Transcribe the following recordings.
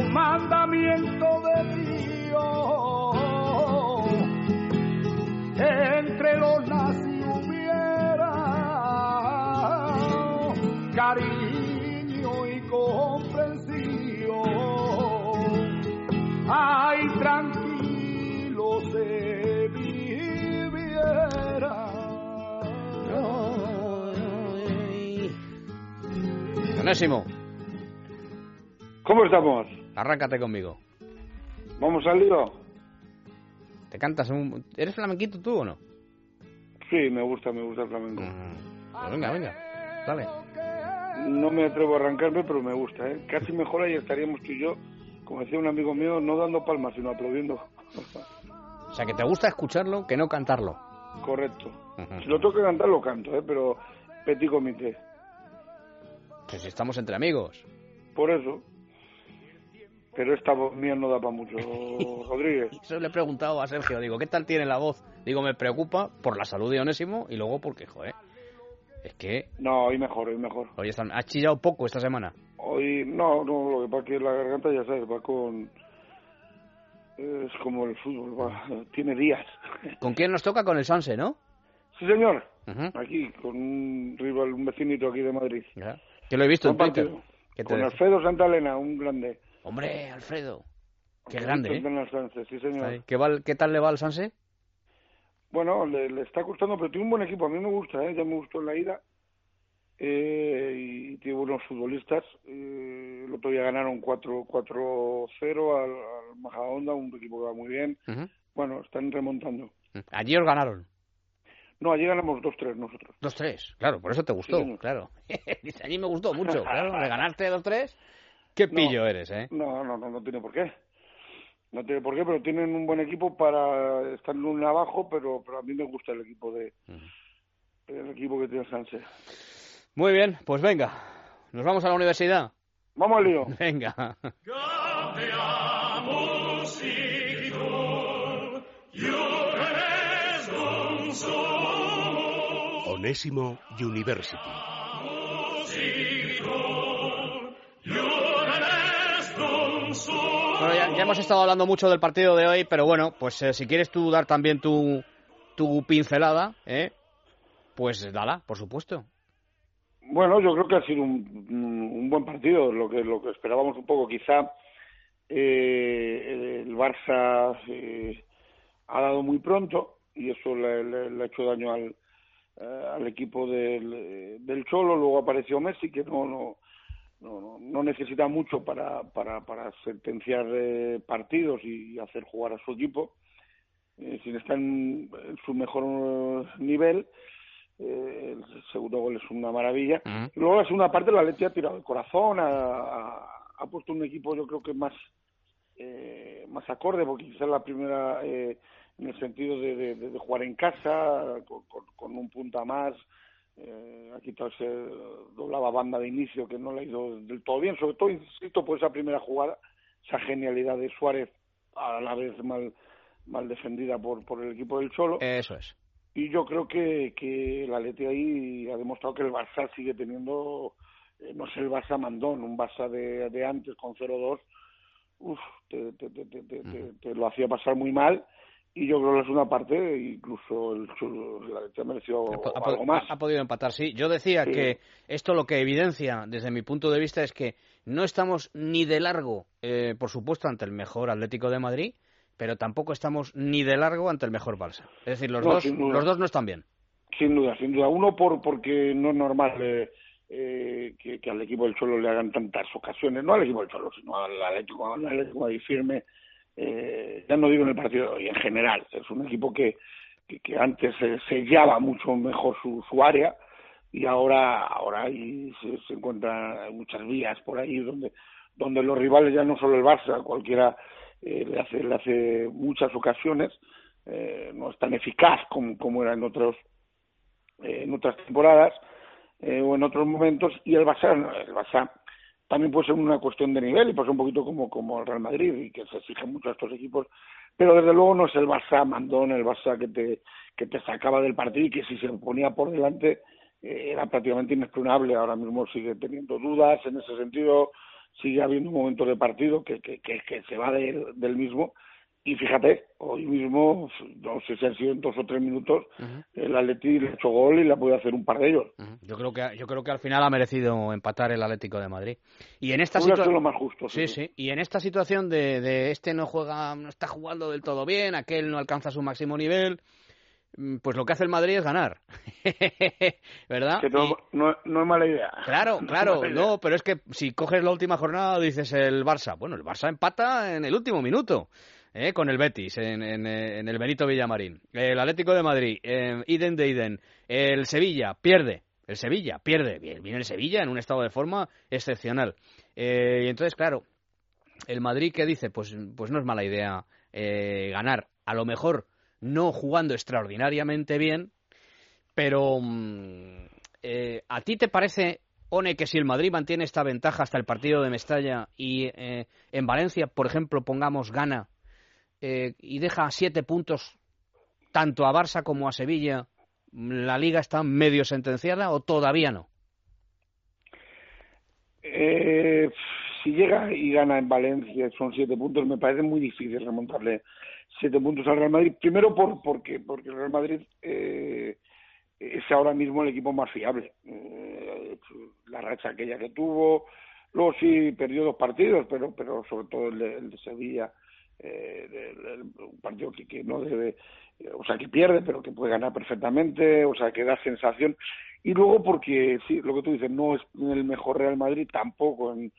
un mandamiento de Dios. Entre los nazis hubiera cariño y comprensión. Ay, tranquilo se viviera. Onésimo, ¿Cómo estamos? Arráncate conmigo. ¿Vamos al lío? ¿Te cantas un... ¿Eres flamenquito tú o no? Sí, me gusta, me gusta el flamenco. Mm, pues venga, venga, dale. No me atrevo a arrancarme, pero me gusta, ¿eh? Casi mejor ahí estaríamos tú y yo, como decía un amigo mío, no dando palmas, sino aplaudiendo. O sea, que te gusta escucharlo que no cantarlo. Correcto. Si lo toca cantar, lo canto, ¿eh? Pero petit comité. Pues si estamos entre amigos. Por eso. Pero esta voz mía no da para mucho, Rodríguez. Eso le he preguntado a Sergio, digo, ¿qué tal tiene la voz? Digo, me preocupa por la salud de Onésimo y luego porque, joder, es que, No, hoy mejor, hoy mejor. hoy están, ha chillado poco esta semana. Hoy, no, no, lo que pasa es que la garganta, ya sabes, va con... Es como el fútbol, va, tiene días. ¿Con quién nos toca? Con el Sanse, ¿no? Sí, señor. Aquí, con un rival, un vecinito aquí de Madrid. Ya. Que lo he visto en Twitter. partido. ¿Qué te Con? Alfredo Santalena, un grande. Hombre, Alfredo. Qué grande, ¿eh? Santana Sánchez, sí, señor. ¿Qué, va- ¿Qué tal le va al Sanse? Bueno, le, le está costando, pero tiene un buen equipo. A mí me gusta, ¿eh? ya me gustó en la ida. Eh, y tiene buenos futbolistas. Eh, el otro día ganaron 4 4-0 al, al Majadahonda, un equipo que va muy bien. Ujú. Bueno, están remontando. Allí os ganaron. No, allí ganamos 2-3 nosotros. 2-3, claro, por eso te gustó, Sí, claro. Dice, allí me gustó mucho, claro, de ganarte 2-3. Qué No. pillo eres, ¿eh? No, no, no, no tiene por qué. No tiene por qué, pero tienen un buen equipo para estar en un abajo, pero, pero a mí me gusta el equipo de el equipo que tiene Sánchez. Muy bien, pues venga, nos vamos a la universidad. Vamos al lío. Venga. Onésimo University. Ya, hemos estado hablando mucho del partido de hoy, pero bueno, pues eh, si quieres tú dar también tu, tu pincelada, ¿eh? pues dala, por supuesto. Bueno, yo creo que ha sido un, un buen partido, lo que lo que esperábamos un poco. Quizá eh, el Barça eh, ha dado muy pronto y eso le, le- le ha hecho daño al, eh, al equipo del, del Cholo. Luego apareció Messi, que no no no, no- no necesita mucho para para, para sentenciar eh, partidos y hacer jugar a su equipo. Eh, sin estar en, en su mejor eh, nivel, eh, el segundo gol es una maravilla. Ujú. Luego la segunda parte la Leti ha tirado el corazón, ha, ha- ha puesto un equipo yo creo que más eh, más acorde, porque quizás la primera eh, en el sentido de, de- de- de jugar en casa, con, con- con un punta más, eh, ha quitado ese doblaba banda de inicio que no le ha ido del todo bien, sobre todo, insisto, por esa primera jugada, esa genialidad de Suárez, a la vez mal mal defendida por, por el equipo del Cholo. Eso es. y yo creo que, que el Atleti ahí ha demostrado que el Barça sigue teniendo eh, no es el Barça mandón un Barça de, de antes con 0-2 uf, te, te, te, te, te- te- te lo hacía pasar muy mal y yo creo que es una parte incluso el, Cholo- el Atleti ha merecido Ha, algo más ha podido empatar, sí. Yo decía Sí. que esto lo que evidencia, desde mi punto de vista, es que no estamos ni de largo, eh, por supuesto, ante el mejor Atlético de Madrid, pero tampoco estamos ni de largo ante el mejor Barça. Es decir, los, No, dos, los dos no están bien. Sin duda, sin duda. Uno por porque no es normal eh, eh, que, que al equipo del Cholo le hagan tantas ocasiones, no al equipo del Cholo, sino al Atlético, al Atlético ahí firme. Eh, ya no digo en el partido hoy, en general. Es un equipo que, que, que antes eh, sellaba mucho mejor su, su área y ahora ahora ahí se, se encuentran muchas vías por ahí donde donde los rivales ya no solo el Barça, cualquiera eh, le hace le hace muchas ocasiones, eh, no es tan eficaz como, como era en otros eh, en otras temporadas o en otros momentos y el Barça el Barça también puede ser una cuestión de nivel y pasa un poquito como como el Real Madrid y que se exige mucho a estos equipos pero desde luego no es el Barça mandón el Barça que te que te sacaba del partido y que si se ponía por delante eh, era prácticamente inexpugnable. Ahora mismo sigue teniendo dudas en ese sentido sigue habiendo momentos de partido que, que, que, se va del mismo y fíjate, hoy mismo, no sé si han sido en dos o tres minutos, el Atleti le ha hecho gol y le ha podido hacer un par de ellos. Yo creo que yo creo que al final ha merecido empatar el Atlético de Madrid. Y en esta situación lo más justo. Sí, sí, Y en esta situación de, de este no juega, no está jugando del todo bien, aquel no alcanza su máximo nivel, mm, pues lo que hace el Madrid es ganar. ¿Verdad? Que no, no, es mala idea. Claro, claro, no, pero es que si coges la última jornada dices el Barça. Bueno, el Barça empata en el último minuto. ¿Eh? con el Betis en, en, el Benito Villamarín. El Atlético de Madrid, eh, Iden de Iden. El Sevilla pierde. El Sevilla pierde. Viene el Sevilla en un estado de forma excepcional. Eh, y entonces, claro, el Madrid, ¿qué dice? Pues, pues no es mala idea eh, ganar. A lo mejor no jugando extraordinariamente bien, pero mm, eh, ¿a ti te parece One que si el Madrid mantiene esta ventaja hasta el partido de Mestalla y eh, en Valencia, por ejemplo, pongamos gana eh, y deja siete puntos tanto a Barça como a Sevilla, ¿la liga está medio sentenciada o todavía no? Eh, si llega y gana en Valencia, son siete puntos, me parece muy difícil remontarle siete puntos al Real Madrid. Primero por, porque, porque el Real Madrid eh, es ahora mismo el equipo más fiable. la racha aquella que tuvo, luego sí perdió dos partidos, pero, pero sobre todo el de Sevilla eh, un partido que, no debe, o sea, que pierde, pero que puede ganar perfectamente, o sea, que da sensación. Y luego porque, sí, lo que tú dices, no es el mejor Real Madrid tampoco en,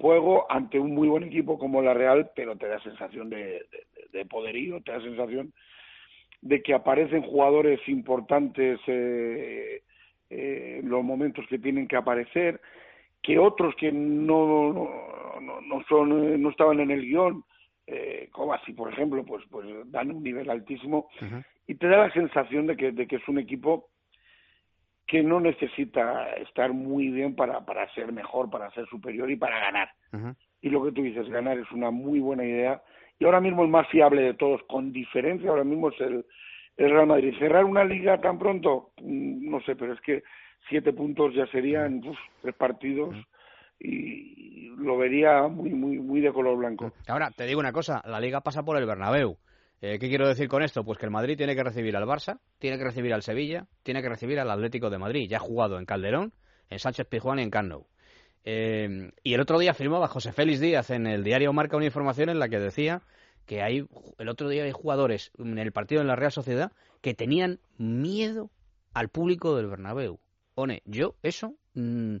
juego ante un muy buen equipo como la Real, pero te da sensación de, de, poderío, te da sensación de que aparecen jugadores importantes eh, eh, los momentos que tienen que aparecer, que otros que no, no, no, son, no estaban en el guion, eh, así por ejemplo, pues, pues dan un nivel altísimo y te da la sensación de que, de que es un equipo que no necesita estar muy bien para, para ser mejor, para ser superior y para ganar. Y lo que tú dices, ganar es una muy buena idea. Y ahora mismo el más fiable de todos, con diferencia, ahora mismo es el, el Real Madrid. Cerrar una liga tan pronto, mm, no sé, pero es que siete puntos ya serían tres partidos y lo vería muy muy muy de color blanco. Ahora te digo una cosa, la liga pasa por el Bernabéu. Eh, ¿Qué quiero decir con esto? Pues que el Madrid tiene que recibir al Barça, tiene que recibir al Sevilla, tiene que recibir al Atlético de Madrid. Ya ha jugado en Calderón, en Sánchez Pizjuán y en Camp eh, y el otro día firmaba José Félix Díaz en el diario Marca una información en la que decía que hay el otro día hay jugadores en el partido en la Real Sociedad que tenían miedo al público del Bernabéu. Pone, yo eso mm,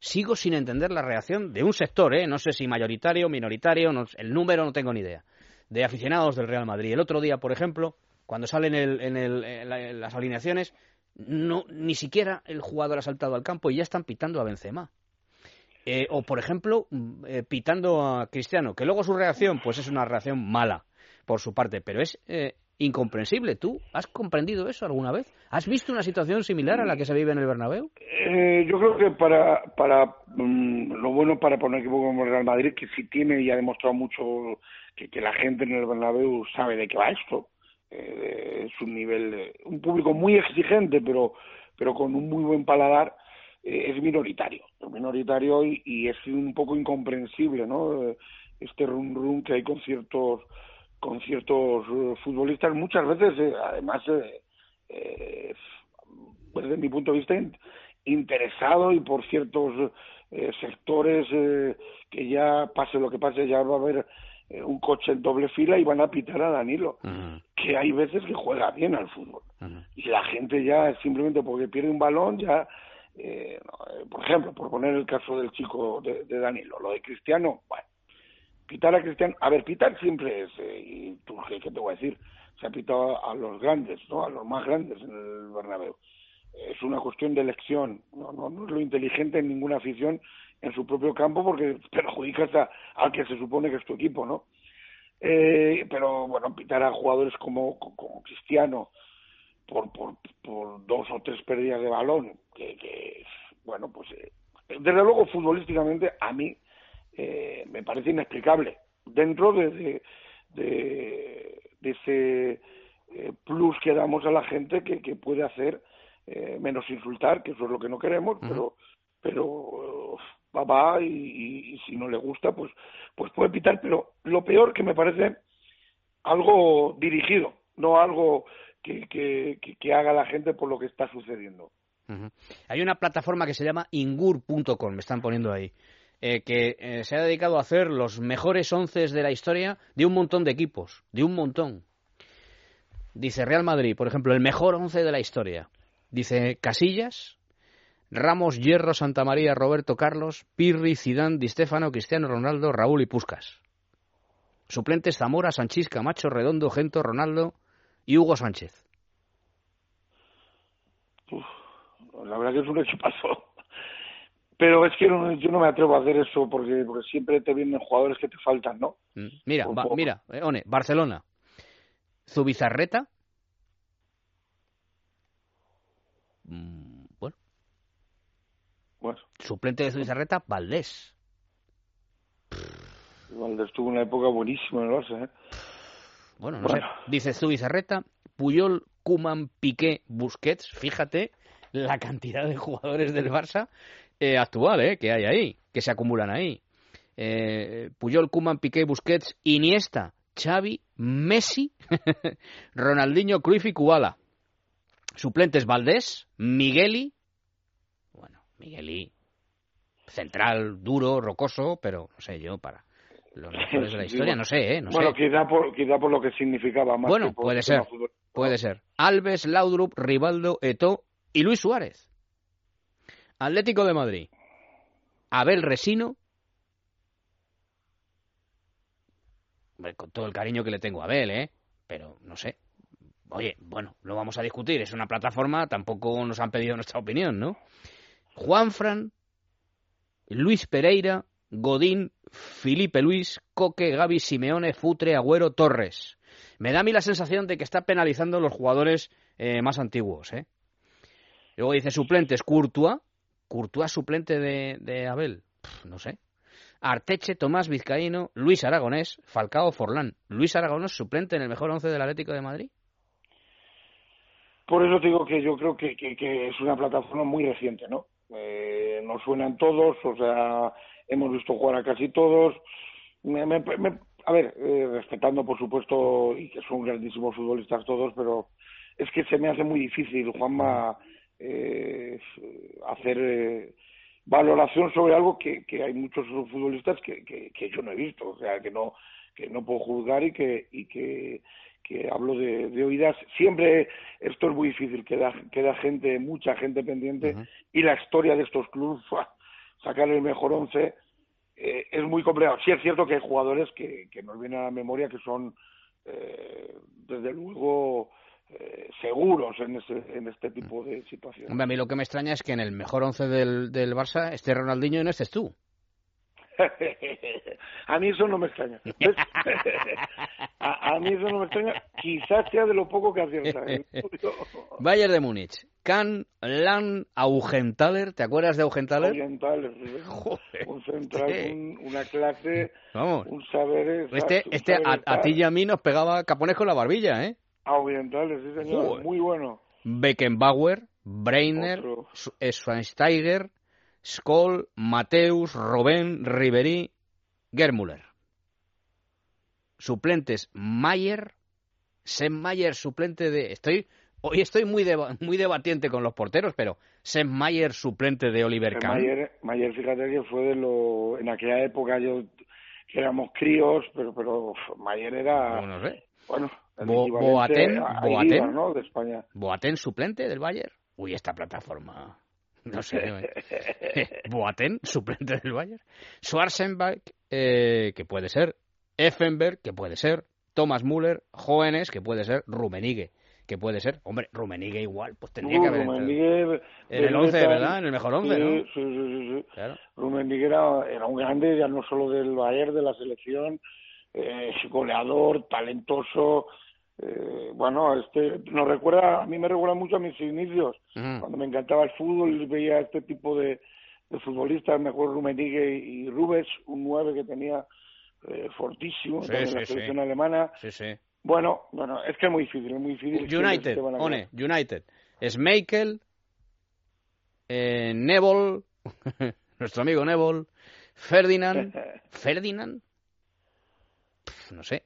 sigo sin entender la reacción de un sector, ¿eh? no sé si mayoritario, minoritario, el número no tengo ni idea, de aficionados del Real Madrid. El otro día, por ejemplo, cuando salen en, las alineaciones, no, ni siquiera el jugador ha saltado al campo y ya están pitando a Benzema. Eh, o, por ejemplo, mm, eh, pitando a Cristiano, que luego su reacción pues es una reacción mala por su parte, pero es eh, incomprensible. ¿Tú has comprendido eso alguna vez? ¿Has visto una situación similar a la que se vive en el Bernabéu? Eh, yo creo que para, para mm, lo bueno para poner equipo como Real Madrid, que sí tiene y ha demostrado mucho que, que la gente en el Bernabéu sabe de qué va esto. Eh, es un nivel, un público muy exigente, pero, pero con un muy buen paladar, eh, es minoritario. Es minoritario y, y, es un poco incomprensible, ¿no? Este rum rum que hay con ciertos con ciertos eh, futbolistas muchas veces, eh, además, eh, eh, desde mi punto de vista, interesado y por ciertos sectores que ya pase lo que pase, ya va a haber un coche en doble fila y van a pitar a Danilo, que hay veces que juega bien al fútbol. Y la gente ya simplemente porque pierde un balón ya... por ejemplo, por poner el caso del chico de, de Danilo, lo de Cristiano, bueno, pitar a Cristiano, a ver, pitar siempre es, eh, y tú, ¿qué te voy a decir? Se ha pitado a los grandes, ¿no? A los más grandes en el Bernabéu. Es una cuestión de elección, no, no, no es lo inteligente en ninguna afición en su propio campo porque perjudicas a, al que se supone que es tu equipo, ¿no? Eh, pero bueno, pitar a jugadores como, Cristiano por, por, por dos o tres pérdidas de balón, que, que bueno, pues eh, desde luego futbolísticamente a mí eh, me parece inexplicable. Dentro de, de, ese eh, plus que damos a la gente que, que puede hacer eh, menos insultar, que eso es lo que no queremos, pero pero va, va y, y, si no le gusta, pues, pues puede pitar, pero lo peor que me parece algo dirigido, no algo que, que, que haga la gente por lo que está sucediendo. Hay una plataforma que se llama ingur.com, me están poniendo ahí, eh, que eh, se ha dedicado a hacer los mejores once de la historia de un montón de equipos, de un montón. Dice Real Madrid, por ejemplo, el mejor once de la historia. Dice Casillas, Ramos, Hierro, Santa María, Roberto Carlos, Pirri, Zidane, Di Stefano, Cristiano Ronaldo, Raúl y Puscas. Suplentes Zamora, Sanchís, Camacho, Redondo, Gento, Ronaldo y Hugo Sánchez. la verdad que es un equipazo. Pero es que yo no me atrevo a hacer eso porque, porque siempre te vienen jugadores que te faltan, ¿no? Mm, mira, mira, eh, One, Barcelona. Zubizarreta. Mm, bueno. Bueno. Suplente de Zubizarreta, Valdés. Valdés tuvo una época buenísima en el Barça, ¿eh? Bueno, no sé. Dice Zubizarreta, Puyol, Kuman, Piqué, Busquets. Fíjate la cantidad de jugadores del Barça eh, actual eh, que hay ahí, que se acumulan ahí. Eh, Puyol, Kuman, Piqué, Busquets, Iniesta, Xavi, Messi, Ronaldinho, Cruyff y Kubala. Suplentes Valdés, Migueli, bueno, Migueli, central, duro, rocoso, pero no sé yo, para los mejores de la historia, no sé, ¿eh? No bueno, Quizá, por, quizá por lo que significaba más. Bueno, puede ser, puede ser. Alves, Laudrup, Rivaldo, Eto y Luis Suárez. Atlético de Madrid. Abel Resino. Con todo el cariño que le tengo a Abel, ¿eh? Pero no sé. Oye, bueno, lo vamos a discutir. Es una plataforma, tampoco nos han pedido nuestra opinión, ¿no? Juanfran, Luis Pereira, Godín, Felipe Luis, Coque, Gaby, Simeone, Futre, Agüero, Torres. Me da a mí la sensación de que está penalizando los jugadores eh, más antiguos, ¿eh? Luego dice suplentes, Courtois. Courtois suplente de, Abel. no sé. Arteche, Tomás Vizcaíno, Luis Aragonés, Falcao, Forlán. ¿Luis Aragonés suplente en el mejor once del Atlético de Madrid? Por eso digo que yo creo que, es una plataforma muy reciente, ¿no? Eh, nos suenan todos, o sea, hemos visto jugar a casi todos. a ver, eh, respetando por supuesto, y que son grandísimos futbolistas todos, pero es que se me hace muy difícil, Juanma eh, hacer eh, valoración sobre algo que, que hay muchos futbolistas que, que, yo no he visto, o sea, que no que no puedo juzgar y que y que, que hablo de, de oídas. Siempre esto es muy difícil, queda, queda gente, mucha gente pendiente y la historia de estos clubes, sacar el mejor once eh, es muy complejo. Sí es cierto que hay jugadores que, que nos vienen a la memoria que son, eh, desde luego, eh, seguros en, en este tipo de situaciones. a mí lo que me extraña es que en el mejor once del, del Barça esté Ronaldinho y no estés tú. a mí eso no me extraña. a, mí eso no me extraña. Quizás sea de lo poco que acierta. ¿eh? Bayern de Múnich. Can Lan Augenthaler. ¿Te acuerdas de Augenthaler? Augenthaler. Un central, una clase, Vamos. un saber... Este, este a, ti y a mí nos pegaba capones con la barbilla, ¿eh? Orientales, sí señor, muy bueno. Beckenbauer, Breiner, Schweinsteiger, Skoll, Mateus, Robben, Ribery, Germuller. Suplentes, Mayer, Mayer, suplente de... Estoy Hoy estoy muy muy debatiente con los porteros, pero Mayer, suplente de Oliver Kahn. Mayer, Mayer, fíjate que fue de lo... En aquella época yo éramos críos, pero pero Mayer era... No, sé. Bueno, Boatén, Boatén, ¿no? de España. Boatén suplente del Bayern. Uy, esta plataforma. No sé. ¿eh? Boatén, suplente del Bayern. Schwarzenberg, eh, que puede ser. Effenberg, que puede ser. Thomas Müller. Jóvenes, que puede ser. Rumenigue, que puede ser. Hombre, Rumenigue igual, pues tendría que haber. Rumenigue, en el 11, ¿verdad? En el mejor 11, sí, ¿no? Sí, sí, sí. Claro. Rumenigue era, era, un grande, ya no solo del Bayern, de la selección. Eh, goleador, talentoso, eh, bueno, este nos recuerda, a mí me recuerda mucho a mis inicios, cuando me encantaba el fútbol y veía este tipo de, de futbolistas, mejor Rummenigge y Rubens, un 9 que tenía eh, fortísimo en la selección alemana. Bueno, bueno, es que es muy difícil, es muy difícil. United, pone, United. Schmeichel, eh, Nebel, nuestro amigo Neville, Ferdinand, Ferdinand, Pff, no sé,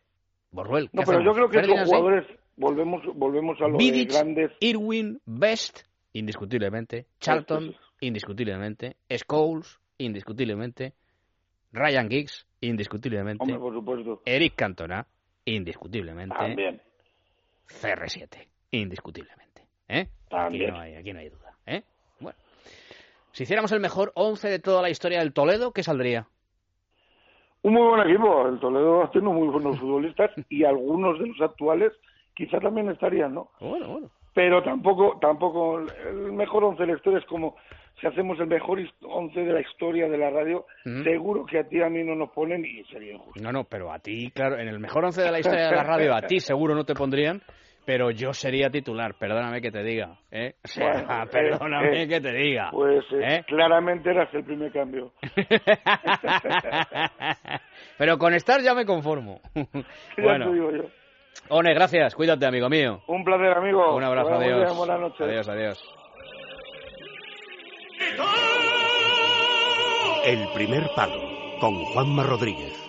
Borruel. ¿qué No, pero yo creo que sí. jugadores, volvemos, volvemos a lo de Vidic, grandes. Irwin, Best, indiscutiblemente, Charlton, Estos- indiscutiblemente, Scholes, indiscutiblemente, Ryan Giggs, indiscutiblemente, Hombre, por supuesto. Eric Cantona, indiscutiblemente, También. CR7, indiscutiblemente. ¿eh? Aquí También. no hay, aquí no hay duda. ¿eh? Bueno, si hiciéramos el mejor 11 de toda la historia del Toledo, ¿qué saldría? Un muy buen equipo. El Toledo tiene muy buenos futbolistas y algunos de los actuales quizá también estarían, ¿no? Bueno, bueno. Pero tampoco, tampoco el mejor once de la historia es como si hacemos el mejor once de la historia de la radio, seguro que a ti a mí no nos ponen y sería injusto. No, no, pero a ti, claro, en el mejor 11 de la historia de la radio, a ti seguro no te pondrían, pero yo sería titular, perdóname que te diga, ¿eh? O sea, Bueno, perdóname eh, que te diga. Pues eh, ¿eh? claramente eras el primer cambio. pero con estar ya me conformo. Ya bueno, te digo yo. One, gracias, cuídate, amigo mío. Un placer, amigo. Un abrazo, muy adiós. Buenas noches. Adiós, adiós. El primer palo con Juanma Rodríguez.